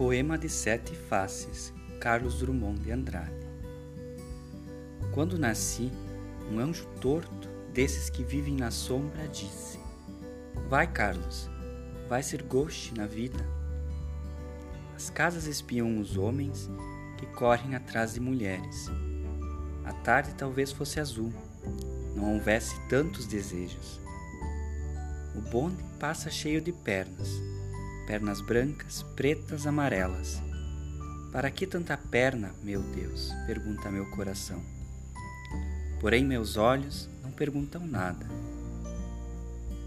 Poema de Sete Faces, Carlos Drummond de Andrade. Quando nasci, um anjo torto, desses que vivem na sombra, disse: Vai, Carlos, vai ser goste na vida. As casas espiam os homens que correm atrás de mulheres. A tarde talvez fosse azul, não houvesse tantos desejos. O bonde passa cheio de pernas pernas brancas, pretas, amarelas. Para que tanta perna, meu Deus? pergunta meu coração. Porém, meus olhos não perguntam nada.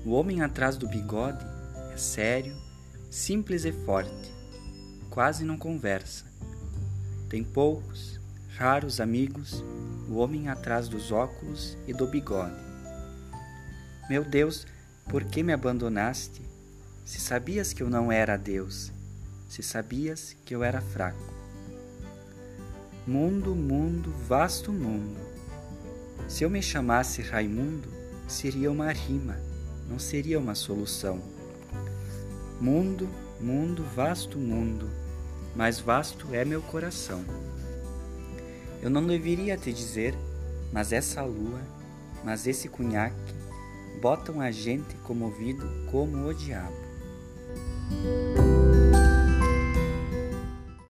O homem atrás do bigode é sério, simples e forte, quase não conversa. Tem poucos, raros amigos, o homem atrás dos óculos e do bigode. Meu Deus, por que me abandonaste? Se sabias que eu não era Deus, se sabias que eu era fraco. Mundo, mundo, vasto mundo. Se eu me chamasse Raimundo, seria uma rima, não seria uma solução. Mundo, mundo, vasto mundo, mais vasto é meu coração. Eu não deveria te dizer, mas essa lua, mas esse cunhaque, botam a gente comovido como o diabo. Thank you.